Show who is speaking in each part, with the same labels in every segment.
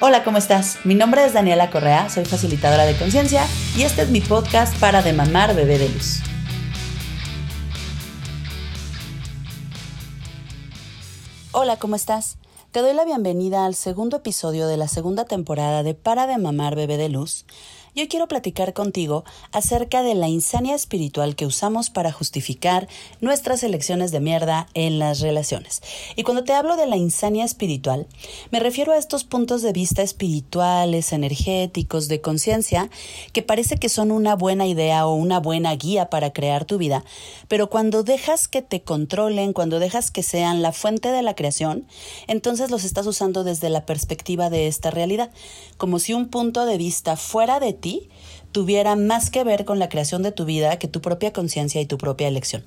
Speaker 1: Hola, ¿cómo estás? Mi nombre es Daniela Correa, soy facilitadora de conciencia y este es mi podcast para de mamar bebé de luz. Hola, ¿cómo estás? Te doy la bienvenida al segundo episodio de la segunda temporada de Para de mamar bebé de luz yo quiero platicar contigo acerca de la insania espiritual que usamos para justificar nuestras elecciones de mierda en las relaciones. Y cuando te hablo de la insania espiritual, me refiero a estos puntos de vista espirituales, energéticos, de conciencia, que parece que son una buena idea o una buena guía para crear tu vida, pero cuando dejas que te controlen, cuando dejas que sean la fuente de la creación, entonces los estás usando desde la perspectiva de esta realidad, como si un punto de vista fuera de Kriti tuviera más que ver con la creación de tu vida que tu propia conciencia y tu propia elección.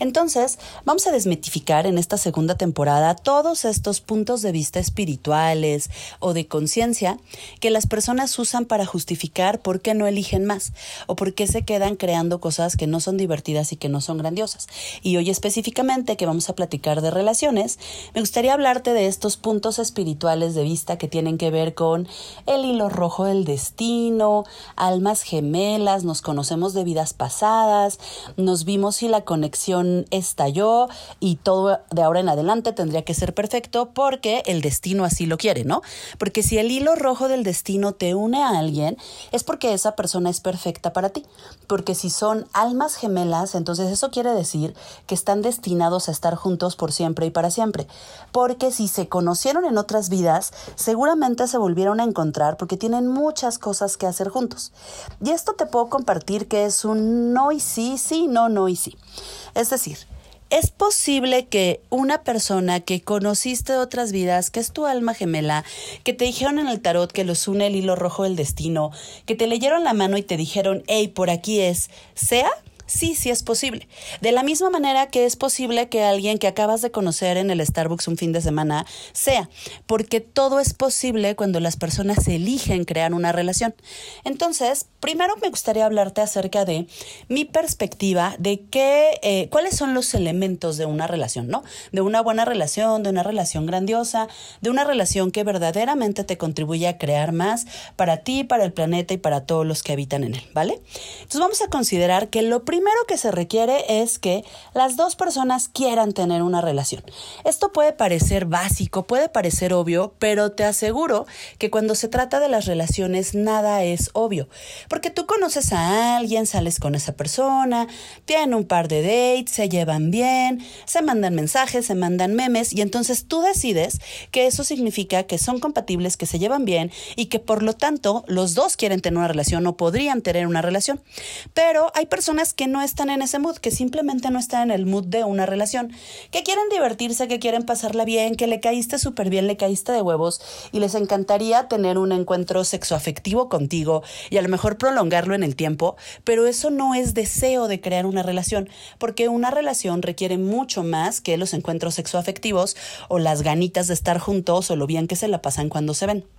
Speaker 1: Entonces, vamos a desmitificar en esta segunda temporada todos estos puntos de vista espirituales o de conciencia que las personas usan para justificar por qué no eligen más o por qué se quedan creando cosas que no son divertidas y que no son grandiosas. Y hoy específicamente que vamos a platicar de relaciones, me gustaría hablarte de estos puntos espirituales de vista que tienen que ver con el hilo rojo del destino, almas gemelas, nos conocemos de vidas pasadas, nos vimos y la conexión estalló y todo de ahora en adelante tendría que ser perfecto porque el destino así lo quiere, ¿no? Porque si el hilo rojo del destino te une a alguien, es porque esa persona es perfecta para ti. Porque si son almas gemelas, entonces eso quiere decir que están destinados a estar juntos por siempre y para siempre. Porque si se conocieron en otras vidas, seguramente se volvieron a encontrar porque tienen muchas cosas que hacer juntos. Y esto te puedo compartir que es un no y sí, sí, no, no y sí. Es decir, es posible que una persona que conociste de otras vidas, que es tu alma gemela, que te dijeron en el tarot que los une el hilo rojo del destino, que te leyeron la mano y te dijeron, hey, por aquí es, sea Sí, sí es posible. De la misma manera que es posible que alguien que acabas de conocer en el Starbucks un fin de semana sea, porque todo es posible cuando las personas eligen crear una relación. Entonces, primero me gustaría hablarte acerca de mi perspectiva de qué, eh, cuáles son los elementos de una relación, ¿no? De una buena relación, de una relación grandiosa, de una relación que verdaderamente te contribuye a crear más para ti, para el planeta y para todos los que habitan en él, ¿vale? Entonces vamos a considerar que lo primero primero que se requiere es que las dos personas quieran tener una relación. Esto puede parecer básico, puede parecer obvio, pero te aseguro que cuando se trata de las relaciones nada es obvio. Porque tú conoces a alguien, sales con esa persona, tienen un par de dates, se llevan bien, se mandan mensajes, se mandan memes y entonces tú decides que eso significa que son compatibles, que se llevan bien y que por lo tanto los dos quieren tener una relación o podrían tener una relación. Pero hay personas que no están en ese mood, que simplemente no están en el mood de una relación, que quieren divertirse, que quieren pasarla bien, que le caíste súper bien, le caíste de huevos y les encantaría tener un encuentro sexoafectivo contigo y a lo mejor prolongarlo en el tiempo, pero eso no es deseo de crear una relación, porque una relación requiere mucho más que los encuentros sexoafectivos o las ganitas de estar juntos o lo bien que se la pasan cuando se ven.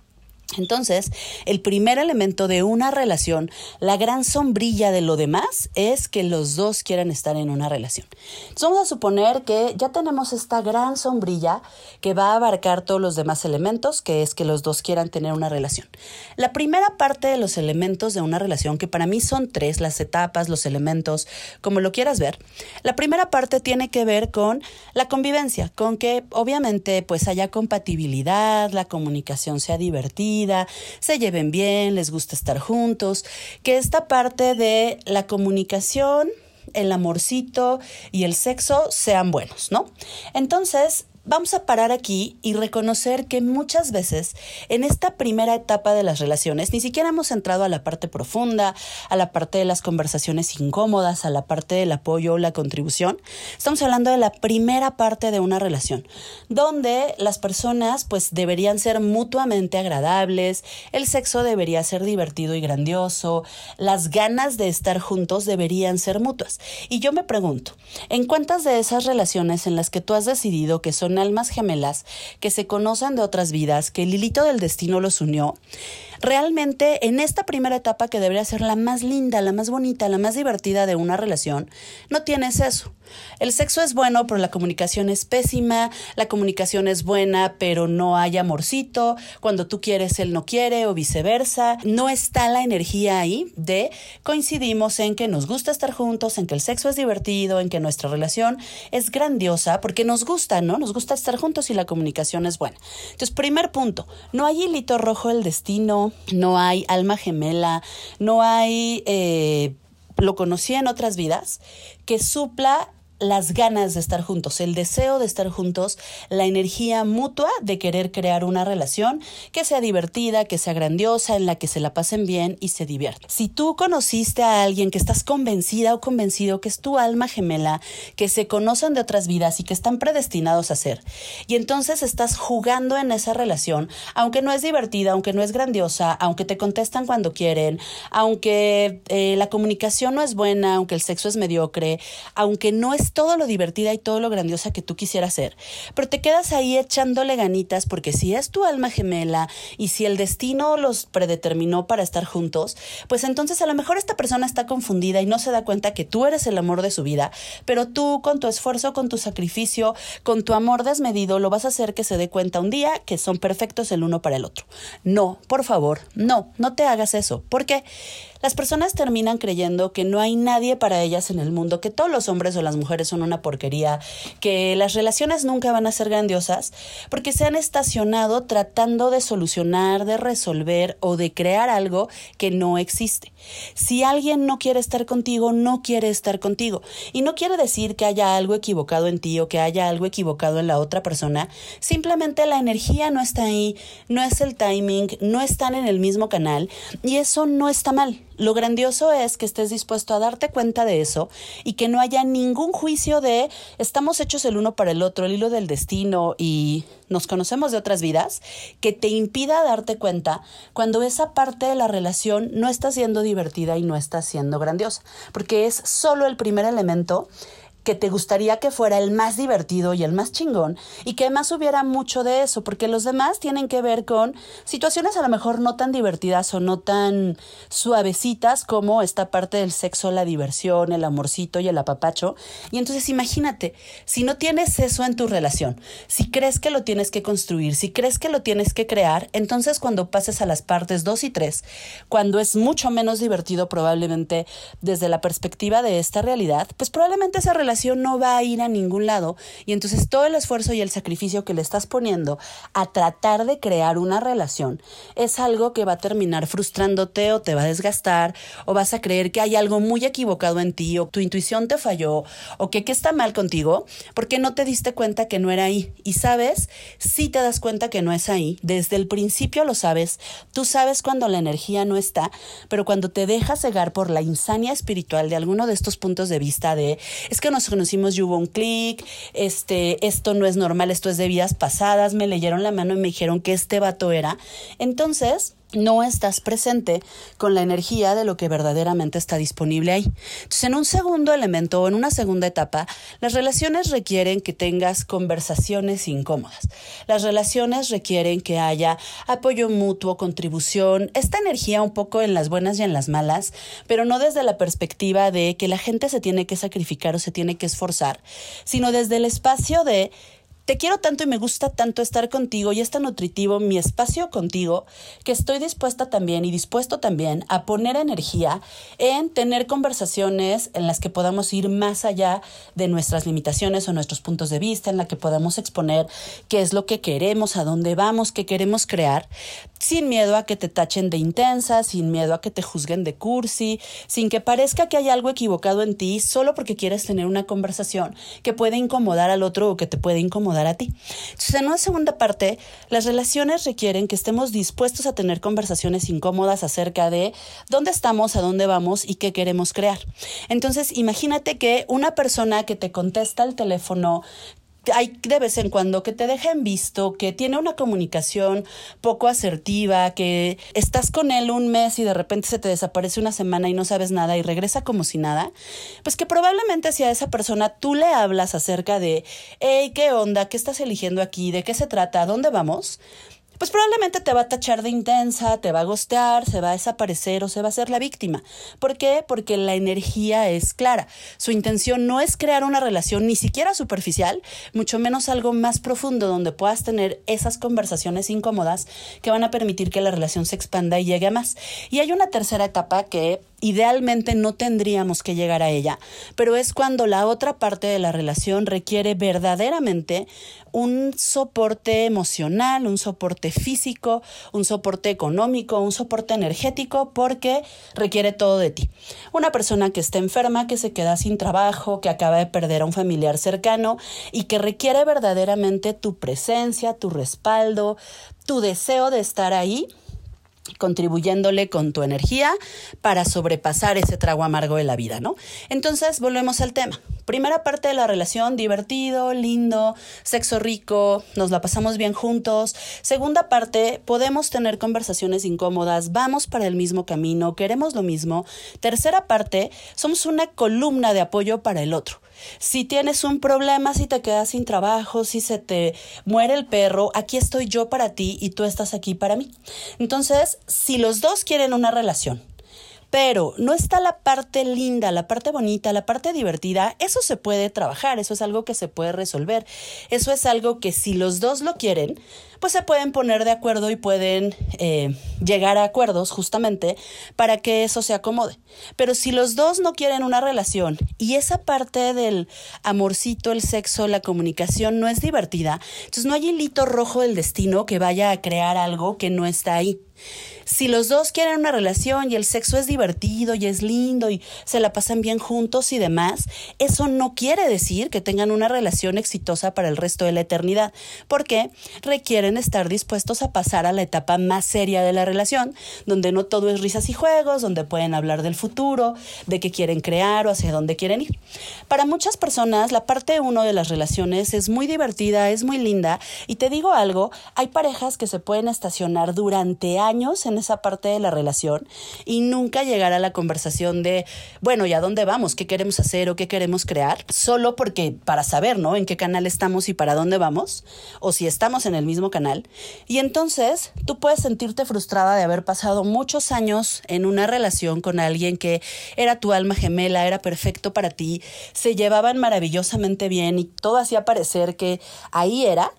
Speaker 1: Entonces, el primer elemento de una relación, la gran sombrilla de lo demás, es que los dos quieran estar en una relación. Entonces, vamos a suponer que ya tenemos esta gran sombrilla que va a abarcar todos los demás elementos, que es que los dos quieran tener una relación. La primera parte de los elementos de una relación, que para mí son tres, las etapas, los elementos, como lo quieras ver, la primera parte tiene que ver con la convivencia, con que obviamente pues haya compatibilidad, la comunicación sea divertida, se lleven bien, les gusta estar juntos, que esta parte de la comunicación, el amorcito y el sexo sean buenos, ¿no? Entonces, vamos a parar aquí y reconocer que muchas veces en esta primera etapa de las relaciones ni siquiera hemos entrado a la parte profunda, a la parte de las conversaciones incómodas, a la parte del apoyo o la contribución. Estamos hablando de la primera parte de una relación, donde las personas pues deberían ser mutuamente agradables, el sexo debería ser divertido y grandioso, las ganas de estar juntos deberían ser mutuas. Y yo me pregunto, ¿en cuántas de esas relaciones en las que tú has decidido que son almas gemelas que se conocen de otras vidas, que el hilito del destino los unió, realmente en esta primera etapa que debería ser la más linda, la más bonita, la más divertida de una relación, no tienes eso. El sexo es bueno, pero la comunicación es pésima, la comunicación es buena, pero no hay amorcito, cuando tú quieres él no quiere o viceversa, no está la energía ahí de coincidimos en que nos gusta estar juntos, en que el sexo es divertido, en que nuestra relación es grandiosa, porque nos gusta, ¿no? Nos gusta estar juntos y la comunicación es buena. Entonces, primer punto, no hay hilito rojo del destino, no hay alma gemela, no hay, eh, lo conocí en otras vidas, que supla las ganas de estar juntos, el deseo de estar juntos, la energía mutua de querer crear una relación que sea divertida, que sea grandiosa, en la que se la pasen bien y se diviertan. Si tú conociste a alguien que estás convencida o convencido que es tu alma gemela, que se conocen de otras vidas y que están predestinados a ser, y entonces estás jugando en esa relación, aunque no es divertida, aunque no es grandiosa, aunque te contestan cuando quieren, aunque eh, la comunicación no es buena, aunque el sexo es mediocre, aunque no es todo lo divertida y todo lo grandiosa que tú quisieras ser, pero te quedas ahí echándole ganitas porque si es tu alma gemela y si el destino los predeterminó para estar juntos, pues entonces a lo mejor esta persona está confundida y no se da cuenta que tú eres el amor de su vida, pero tú con tu esfuerzo, con tu sacrificio, con tu amor desmedido, lo vas a hacer que se dé cuenta un día que son perfectos el uno para el otro. No, por favor, no, no te hagas eso, porque las personas terminan creyendo que no hay nadie para ellas en el mundo, que todos los hombres o las mujeres son una porquería, que las relaciones nunca van a ser grandiosas, porque se han estacionado tratando de solucionar, de resolver o de crear algo que no existe. Si alguien no quiere estar contigo, no quiere estar contigo. Y no quiere decir que haya algo equivocado en ti o que haya algo equivocado en la otra persona, simplemente la energía no está ahí, no es el timing, no están en el mismo canal y eso no está mal. Lo grandioso es que estés dispuesto a darte cuenta de eso y que no haya ningún juicio de estamos hechos el uno para el otro, el hilo del destino y nos conocemos de otras vidas, que te impida darte cuenta cuando esa parte de la relación no está siendo divertida y no está siendo grandiosa, porque es solo el primer elemento que te gustaría que fuera el más divertido y el más chingón y que además hubiera mucho de eso, porque los demás tienen que ver con situaciones a lo mejor no tan divertidas o no tan suavecitas como esta parte del sexo, la diversión, el amorcito y el apapacho. Y entonces imagínate, si no tienes eso en tu relación, si crees que lo tienes que construir, si crees que lo tienes que crear, entonces cuando pases a las partes 2 y 3, cuando es mucho menos divertido probablemente desde la perspectiva de esta realidad, pues probablemente esa relación no va a ir a ningún lado y entonces todo el esfuerzo y el sacrificio que le estás poniendo a tratar de crear una relación es algo que va a terminar frustrándote o te va a desgastar o vas a creer que hay algo muy equivocado en ti o tu intuición te falló o que qué está mal contigo porque no te diste cuenta que no era ahí. Y sabes, si te das cuenta que no es ahí, desde el principio lo sabes, tú sabes cuando la energía no está, pero cuando te dejas cegar por la insania espiritual de alguno de estos puntos de vista de es que conocimos y hubo un clic, este, esto no es normal, esto es de vidas pasadas, me leyeron la mano y me dijeron que este vato era. Entonces, no estás presente con la energía de lo que verdaderamente está disponible ahí. Entonces, en un segundo elemento o en una segunda etapa, las relaciones requieren que tengas conversaciones incómodas. Las relaciones requieren que haya apoyo mutuo, contribución, esta energía un poco en las buenas y en las malas, pero no desde la perspectiva de que la gente se tiene que sacrificar o se tiene que esforzar, sino desde el espacio de te quiero tanto y me gusta tanto estar contigo y es tan nutritivo mi espacio contigo que estoy dispuesta también y dispuesto también a poner energía en tener conversaciones en las que podamos ir más allá de nuestras limitaciones o nuestros puntos de vista, en la que podamos exponer qué es lo que queremos, a dónde vamos, qué queremos crear, sin miedo a que te tachen de intensa, sin miedo a que te juzguen de cursi, sin que parezca que hay algo equivocado en ti solo porque quieres tener una conversación que puede incomodar al otro o que te puede incomodar a ti. Entonces, en una segunda parte, las relaciones requieren que estemos dispuestos a tener conversaciones incómodas acerca de dónde estamos, a dónde vamos y qué queremos crear. Entonces, imagínate que una persona que te contesta al teléfono hay de vez en cuando que te deja en visto, que tiene una comunicación poco asertiva, que estás con él un mes y de repente se te desaparece una semana y no sabes nada y regresa como si nada, pues que probablemente si a esa persona tú le hablas acerca de, hey, ¿qué onda? ¿Qué estás eligiendo aquí? ¿De qué se trata? ¿A dónde vamos? Pues probablemente te va a tachar de intensa, te va a gostear, se va a desaparecer o se va a hacer la víctima. ¿Por qué? Porque la energía es clara. Su intención no es crear una relación ni siquiera superficial, mucho menos algo más profundo donde puedas tener esas conversaciones incómodas que van a permitir que la relación se expanda y llegue a más. Y hay una tercera etapa que idealmente no tendríamos que llegar a ella, pero es cuando la otra parte de la relación requiere verdaderamente un soporte emocional, un soporte físico, un soporte económico, un soporte energético, porque requiere todo de ti. Una persona que está enferma, que se queda sin trabajo, que acaba de perder a un familiar cercano y que requiere verdaderamente tu presencia, tu respaldo, tu deseo de estar ahí contribuyéndole con tu energía para sobrepasar ese trago amargo de la vida, ¿no? Entonces, volvemos al tema. Primera parte de la relación, divertido, lindo, sexo rico, nos la pasamos bien juntos. Segunda parte, podemos tener conversaciones incómodas, vamos para el mismo camino, queremos lo mismo. Tercera parte, somos una columna de apoyo para el otro. Si tienes un problema, si te quedas sin trabajo, si se te muere el perro, aquí estoy yo para ti y tú estás aquí para mí. Entonces, si los dos quieren una relación, pero no está la parte linda, la parte bonita, la parte divertida, eso se puede trabajar, eso es algo que se puede resolver, eso es algo que si los dos lo quieren, pues se pueden poner de acuerdo y pueden eh, llegar a acuerdos justamente para que eso se acomode. Pero si los dos no quieren una relación y esa parte del amorcito, el sexo, la comunicación no es divertida, entonces no hay hilito rojo del destino que vaya a crear algo que no está ahí. Si los dos quieren una relación y el sexo es divertido y es lindo y se la pasan bien juntos y demás, eso no quiere decir que tengan una relación exitosa para el resto de la eternidad, porque requieren estar dispuestos a pasar a la etapa más seria de la relación, donde no todo es risas y juegos, donde pueden hablar del futuro, de qué quieren crear o hacia dónde quieren ir. Para muchas personas, la parte uno de las relaciones es muy divertida, es muy linda, y te digo algo, hay parejas que se pueden estacionar durante años en esa parte de la relación y nunca llegar a la conversación de, bueno, ¿y a dónde vamos? ¿Qué queremos hacer o qué queremos crear? Solo porque para saber, ¿no? En qué canal estamos y para dónde vamos, o si estamos en el mismo canal y entonces tú puedes sentirte frustrada de haber pasado muchos años en una relación con alguien que era tu alma gemela, era perfecto para ti, se llevaban maravillosamente bien y todo hacía parecer que ahí era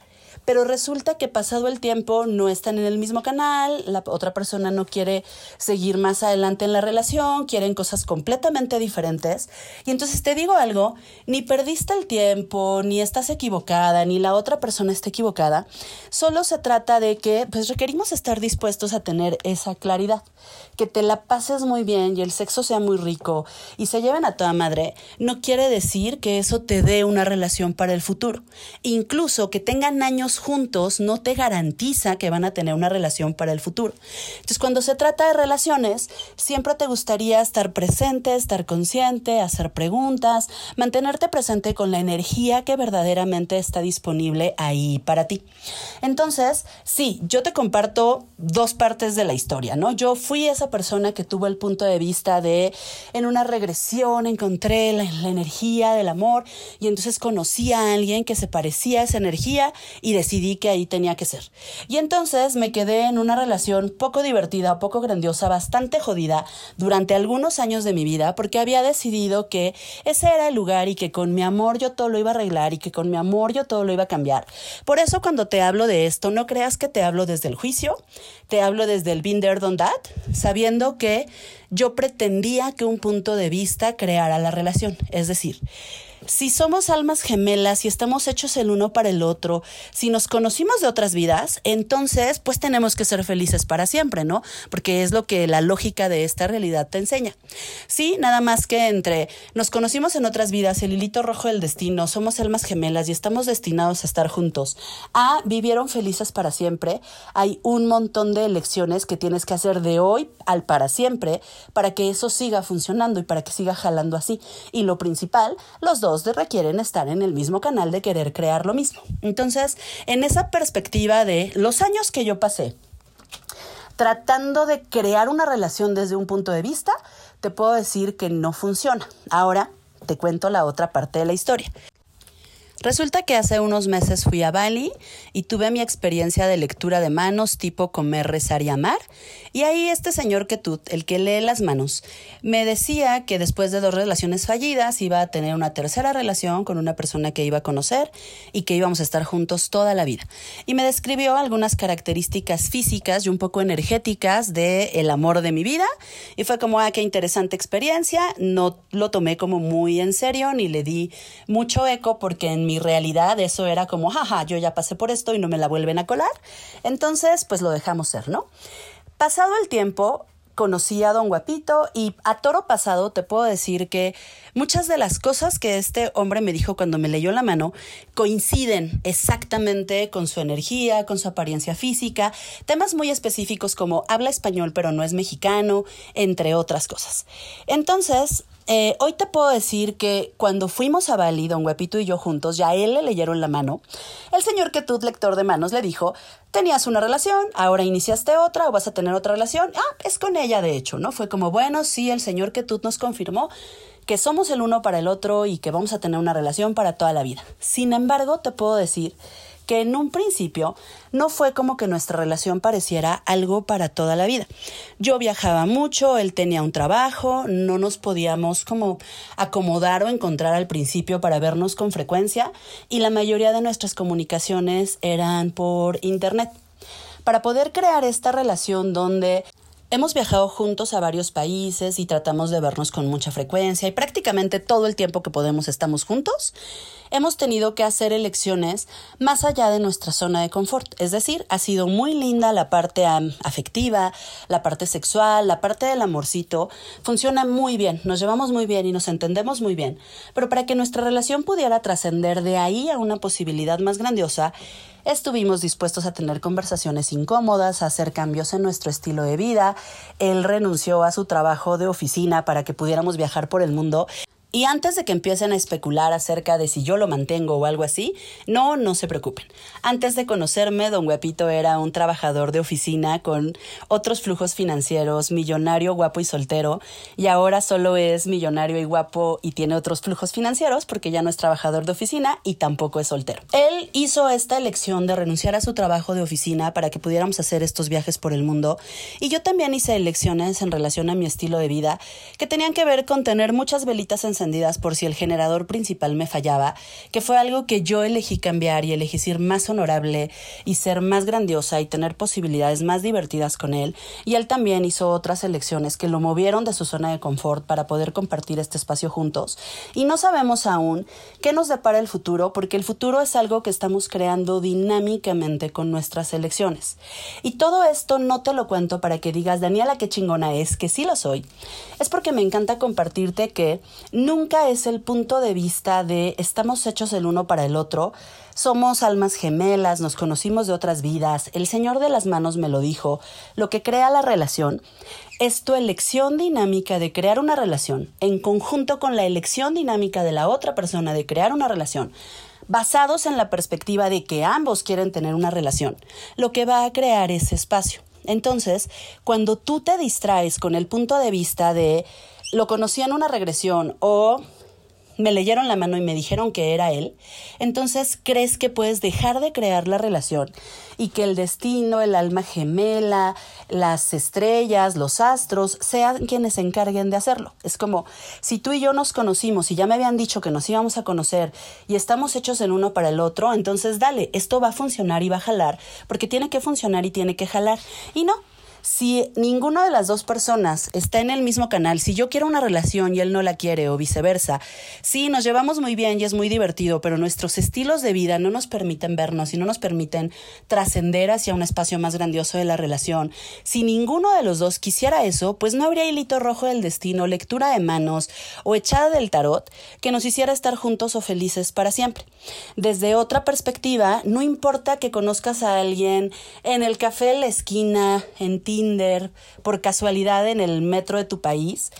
Speaker 1: pero resulta que pasado el tiempo no están en el mismo canal, la otra persona no quiere seguir más adelante en la relación, quieren cosas completamente diferentes. Y entonces te digo algo, ni perdiste el tiempo, ni estás equivocada, ni la otra persona está equivocada. Solo se trata de que pues requerimos estar dispuestos a tener esa claridad, que te la pases muy bien y el sexo sea muy rico y se lleven a toda madre, no quiere decir que eso te dé una relación para el futuro. Incluso que tengan años juntos no te garantiza que van a tener una relación para el futuro. Entonces, cuando se trata de relaciones, siempre te gustaría estar presente, estar consciente, hacer preguntas, mantenerte presente con la energía que verdaderamente está disponible ahí para ti. Entonces, sí, yo te comparto dos partes de la historia, ¿no? Yo fui esa persona que tuvo el punto de vista de en una regresión encontré la, energía del amor y entonces conocí a alguien que se parecía a esa energía y que ahí tenía que ser. Y entonces me quedé en una relación poco divertida, poco grandiosa, bastante jodida durante algunos años de mi vida porque había decidido que ese era el lugar y que con mi amor yo todo lo iba a arreglar y que con mi amor yo todo lo iba a cambiar. Por eso cuando te hablo de esto, no creas que te hablo desde el juicio, te hablo desde el been there, done that, sabiendo que yo pretendía que un punto de vista creara la relación. Es decir, si somos almas gemelas y estamos hechos el uno para el otro, si nos conocimos de otras vidas, entonces pues tenemos que ser felices para siempre, ¿no? Porque es lo que la lógica de esta realidad te enseña. Sí, nada más que entre nos conocimos en otras vidas, el hilito rojo del destino, somos almas gemelas y estamos destinados a estar juntos, a vivieron felices para siempre, hay un montón de elecciones que tienes que hacer de hoy al para siempre para que eso siga funcionando y para que siga jalando así. Y lo principal, los dos dos requieren estar en el mismo canal de querer crear lo mismo. Entonces, en esa perspectiva de los años que yo pasé tratando de crear una relación desde un punto de vista, te puedo decir que no funciona. Ahora te cuento la otra parte de la historia. Resulta que hace unos meses fui a Bali y tuve mi experiencia de lectura de manos tipo comer, rezar y amar. Y ahí este señor Ketut, el que lee las manos, me decía que después de dos relaciones fallidas iba a tener una tercera relación con una persona que iba a conocer y que íbamos a estar juntos toda la vida. Y me describió algunas características físicas y un poco energéticas del el amor de mi vida. Y fue como, ah, qué interesante experiencia. No lo tomé como muy en serio ni le di mucho eco porque en mi realidad eso era como, jaja, yo ya pasé por esto y no me la vuelven a colar. Entonces, pues lo dejamos ser, ¿no? Pasado el tiempo, conocí a don Guapito y a toro pasado te puedo decir que muchas de las cosas que este hombre me dijo cuando me leyó la mano coinciden exactamente con su energía, con su apariencia física, temas muy específicos como habla español pero no es mexicano, entre otras cosas. Entonces, eh, hoy te puedo decir que cuando fuimos a Bali, don Guapito y yo juntos, ya él le leyeron la mano. El señor tú, lector de manos, le dijo, tenías una relación, ahora iniciaste otra o vas a tener otra relación. Ah, es con ella, de hecho, ¿no? Fue como, bueno, sí, el señor tú nos confirmó que somos el uno para el otro y que vamos a tener una relación para toda la vida. Sin embargo, te puedo decir que en un principio no fue como que nuestra relación pareciera algo para toda la vida. Yo viajaba mucho, él tenía un trabajo, no nos podíamos como acomodar o encontrar al principio para vernos con frecuencia y la mayoría de nuestras comunicaciones eran por internet. Para poder crear esta relación donde Hemos viajado juntos a varios países y tratamos de vernos con mucha frecuencia y prácticamente todo el tiempo que podemos estamos juntos. Hemos tenido que hacer elecciones más allá de nuestra zona de confort. Es decir, ha sido muy linda la parte afectiva, la parte sexual, la parte del amorcito. Funciona muy bien, nos llevamos muy bien y nos entendemos muy bien. Pero para que nuestra relación pudiera trascender de ahí a una posibilidad más grandiosa, Estuvimos dispuestos a tener conversaciones incómodas, a hacer cambios en nuestro estilo de vida. Él renunció a su trabajo de oficina para que pudiéramos viajar por el mundo y antes de que empiecen a especular acerca de si yo lo mantengo o algo así, no, no se preocupen. Antes de conocerme, don Guapito era un trabajador de oficina con otros flujos financieros, millonario, guapo y soltero, y ahora solo es millonario y guapo y tiene otros flujos financieros porque ya no es trabajador de oficina y tampoco es soltero. Él hizo esta elección de renunciar a su trabajo de oficina para que pudiéramos hacer estos viajes por el mundo, y yo también hice elecciones en relación a mi estilo de vida que tenían que ver con tener muchas velitas en por si el generador principal me fallaba, que fue algo que yo elegí cambiar y elegí ser más honorable y ser más grandiosa y tener posibilidades más divertidas con él, y él también hizo otras elecciones que lo movieron de su zona de confort para poder compartir este espacio juntos, y no sabemos aún qué nos depara el futuro, porque el futuro es algo que estamos creando dinámicamente con nuestras elecciones. Y todo esto no te lo cuento para que digas, Daniela, qué chingona es, que sí lo soy. Es porque me encanta compartirte que nunca es el punto de vista de estamos hechos el uno para el otro, somos almas gemelas, nos conocimos de otras vidas, el Señor de las manos me lo dijo, lo que crea la relación es tu elección dinámica de crear una relación en conjunto con la elección dinámica de la otra persona de crear una relación basados en la perspectiva de que ambos quieren tener una relación, lo que va a crear ese espacio. Entonces, cuando tú te distraes con el punto de vista de lo conocí en una regresión o me leyeron la mano y me dijeron que era él, entonces crees que puedes dejar de crear la relación y que el destino, el alma gemela, las estrellas, los astros, sean quienes se encarguen de hacerlo. Es como si tú y yo nos conocimos y ya me habían dicho que nos íbamos a conocer y estamos hechos en uno para el otro, entonces dale, esto va a funcionar y va a jalar, porque tiene que funcionar y tiene que jalar. Y no, si ninguna de las dos personas está en el mismo canal, si yo quiero una relación y él no la quiere o viceversa, sí, nos llevamos muy bien y es muy divertido, pero nuestros estilos de vida no nos permiten vernos y no nos permiten trascender hacia un espacio más grandioso de la relación. Si ninguno de los dos quisiera eso, pues no habría hilito rojo del destino, lectura de manos o echada del tarot que nos hiciera estar juntos o felices para siempre. Desde otra perspectiva, no importa que conozcas a alguien en el café de la esquina, en Tinder, por casualidad en el metro de tu país,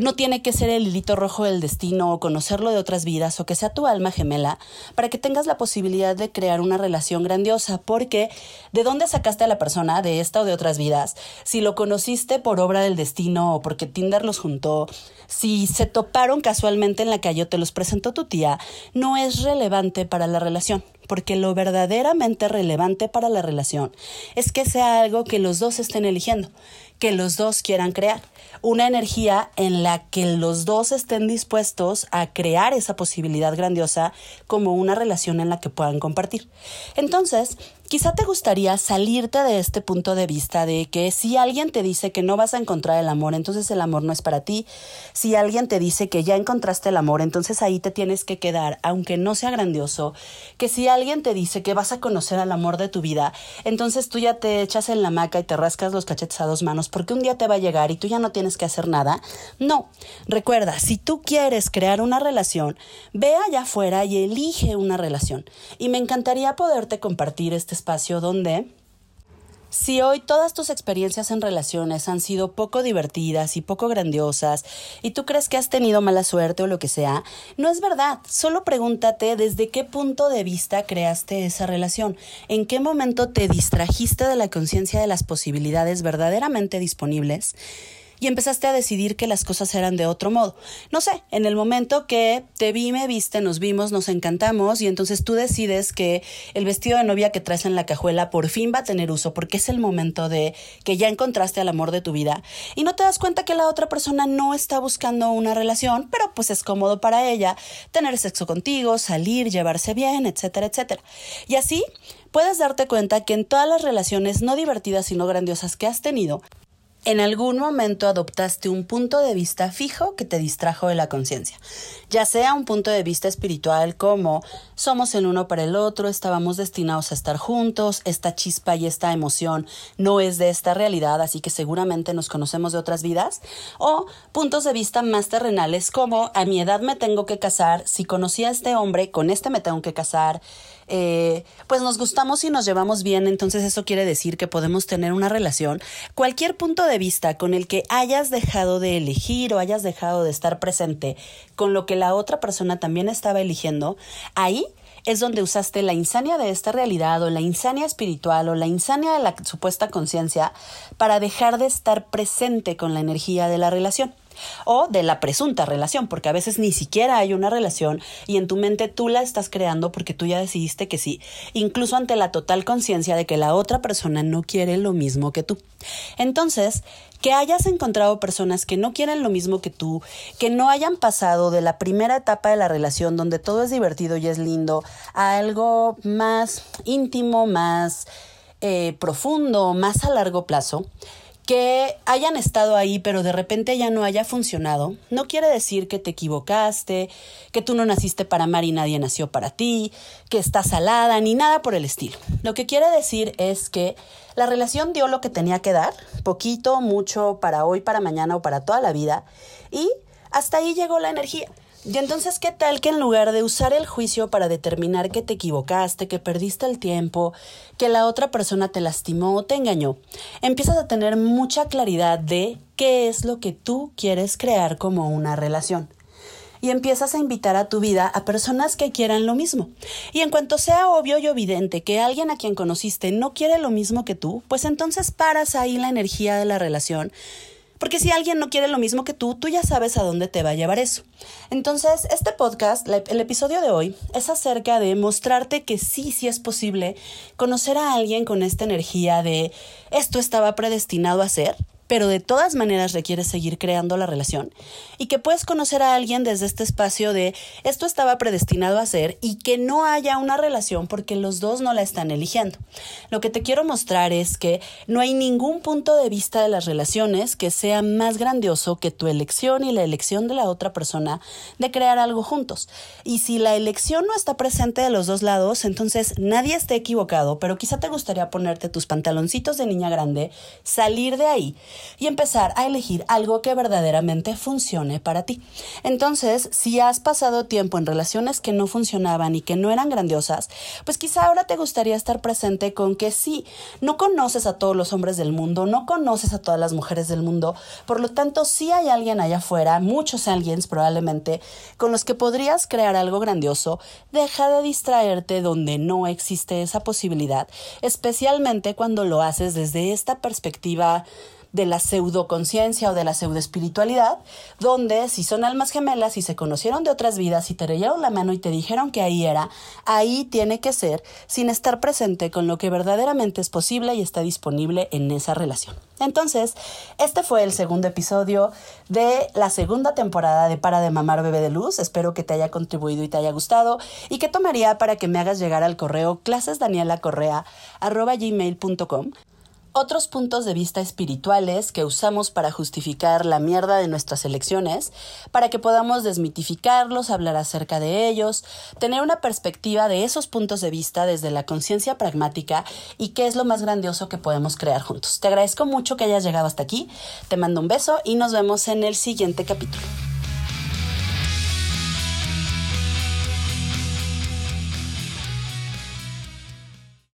Speaker 1: no tiene que ser el hilito rojo del destino o conocerlo de otras vidas o que sea tu alma gemela para que tengas la posibilidad de crear una relación grandiosa, porque ¿de dónde sacaste a la persona de esta o de otras vidas? Si lo conociste por obra del destino o porque Tinder los juntó, si se toparon casualmente en la calle o te los presentó tu tía, no es relevante para la relación porque lo verdaderamente relevante para la relación es que sea algo que los dos estén eligiendo, que los dos quieran crear, una energía en la que los dos estén dispuestos a crear esa posibilidad grandiosa como una relación en la que puedan compartir. Entonces, Quizá te gustaría salirte de este punto de vista de que si alguien te dice que no vas a encontrar el amor, entonces el amor no es para ti. Si alguien te dice que ya encontraste el amor, entonces ahí te tienes que quedar, aunque no sea grandioso. Que si alguien te dice que vas a conocer al amor de tu vida, entonces tú ya te echas en la hamaca y te rascas los cachetes a dos manos porque un día te va a llegar y tú ya no tienes que hacer nada. No. Recuerda, si tú quieres crear una relación, ve allá afuera y elige una relación. Y me encantaría poderte compartir este espacio donde si hoy todas tus experiencias en relaciones han sido poco divertidas y poco grandiosas y tú crees que has tenido mala suerte o lo que sea, no es verdad. Solo pregúntate desde qué punto de vista creaste esa relación, en qué momento te distrajiste de la conciencia de las posibilidades verdaderamente disponibles y empezaste a decidir que las cosas eran de otro modo. No sé, en el momento que te vi, me viste, nos vimos, nos encantamos y entonces tú decides que el vestido de novia que traes en la cajuela por fin va a tener uso porque es el momento de que ya encontraste al amor de tu vida y no te das cuenta que la otra persona no está buscando una relación, pero pues es cómodo para ella tener sexo contigo, salir, llevarse bien, etcétera, etcétera. Y así puedes darte cuenta que en todas las relaciones no divertidas y no grandiosas que has tenido, en algún momento adoptaste un punto de vista fijo que te distrajo de la conciencia, ya sea un punto de vista espiritual como somos el uno para el otro, estábamos destinados a estar juntos, esta chispa y esta emoción no es de esta realidad, así que seguramente nos conocemos de otras vidas, o puntos de vista más terrenales como a mi edad me tengo que casar, si conocí a este hombre, con este me tengo que casar, eh, pues nos gustamos y nos llevamos bien, entonces eso quiere decir que podemos tener una relación. Cualquier punto de vista con el que hayas dejado de elegir o hayas dejado de estar presente con lo que la otra persona también estaba eligiendo, ahí es donde usaste la insania de esta realidad o la insania espiritual o la insania de la supuesta conciencia para dejar de estar presente con la energía de la relación o de la presunta relación, porque a veces ni siquiera hay una relación y en tu mente tú la estás creando porque tú ya decidiste que sí, incluso ante la total conciencia de que la otra persona no quiere lo mismo que tú. Entonces, que hayas encontrado personas que no quieren lo mismo que tú, que no hayan pasado de la primera etapa de la relación donde todo es divertido y es lindo a algo más íntimo, más eh, profundo, más a largo plazo, que hayan estado ahí pero de repente ya no haya funcionado, no quiere decir que te equivocaste, que tú no naciste para amar y nadie nació para ti, que estás salada, ni nada por el estilo. Lo que quiere decir es que la relación dio lo que tenía que dar, poquito, mucho, para hoy, para mañana o para toda la vida, y hasta ahí llegó la energía. Y entonces, ¿qué tal que en lugar de usar el juicio para determinar que te equivocaste, que perdiste el tiempo, que la otra persona te lastimó o te engañó, empiezas a tener mucha claridad de qué es lo que tú quieres crear como una relación? y empiezas a invitar a tu vida a personas que quieran lo mismo. Y en cuanto sea obvio y evidente que alguien a quien conociste no quiere lo mismo que tú, pues entonces paras ahí la energía de la relación porque si alguien no quiere lo mismo que tú, tú ya sabes a dónde te va a llevar eso. Entonces, este podcast, el episodio de hoy, es acerca de mostrarte que sí, sí es posible conocer a alguien con esta energía de esto estaba predestinado a ser pero de todas maneras requieres seguir creando la relación y que puedes conocer a alguien desde este espacio de esto estaba predestinado a ser y que no haya una relación porque los dos no la están eligiendo. Lo que te quiero mostrar es que no hay ningún punto de vista de las relaciones que sea más grandioso que tu elección y la elección de la otra persona de crear algo juntos. Y si la elección no está presente de los dos lados, entonces nadie esté equivocado, pero quizá te gustaría ponerte tus pantaloncitos de niña grande, salir de ahí y empezar a elegir algo que verdaderamente funcione para ti. Entonces, si has pasado tiempo en relaciones que no funcionaban y que no eran grandiosas, pues quizá ahora te gustaría estar presente con que sí, no conoces a todos los hombres del mundo, no conoces a todas las mujeres del mundo, por lo tanto sí hay alguien allá afuera, muchos aliens probablemente, con los que podrías crear algo grandioso, deja de distraerte donde no existe esa posibilidad, especialmente cuando lo haces desde esta perspectiva de la pseudoconciencia o de la pseudoespiritualidad, donde si son almas gemelas y se conocieron de otras vidas y te leyeron la mano y te dijeron que ahí era, ahí tiene que ser sin estar presente con lo que verdaderamente es posible y está disponible en esa relación. Entonces, este fue el segundo episodio de la segunda temporada de Para de Mamar Bebé de Luz. Espero que te haya contribuido y te haya gustado y que tomaría para que me hagas llegar al correo clasesdanielacorrea.gmail.com otros puntos de vista espirituales que usamos para justificar la mierda de nuestras elecciones, para que podamos desmitificarlos, hablar acerca de ellos, tener una perspectiva de esos puntos de vista desde la conciencia pragmática y qué es lo más grandioso que podemos crear juntos. Te agradezco mucho que hayas llegado hasta aquí, te mando un beso y nos vemos en el siguiente capítulo.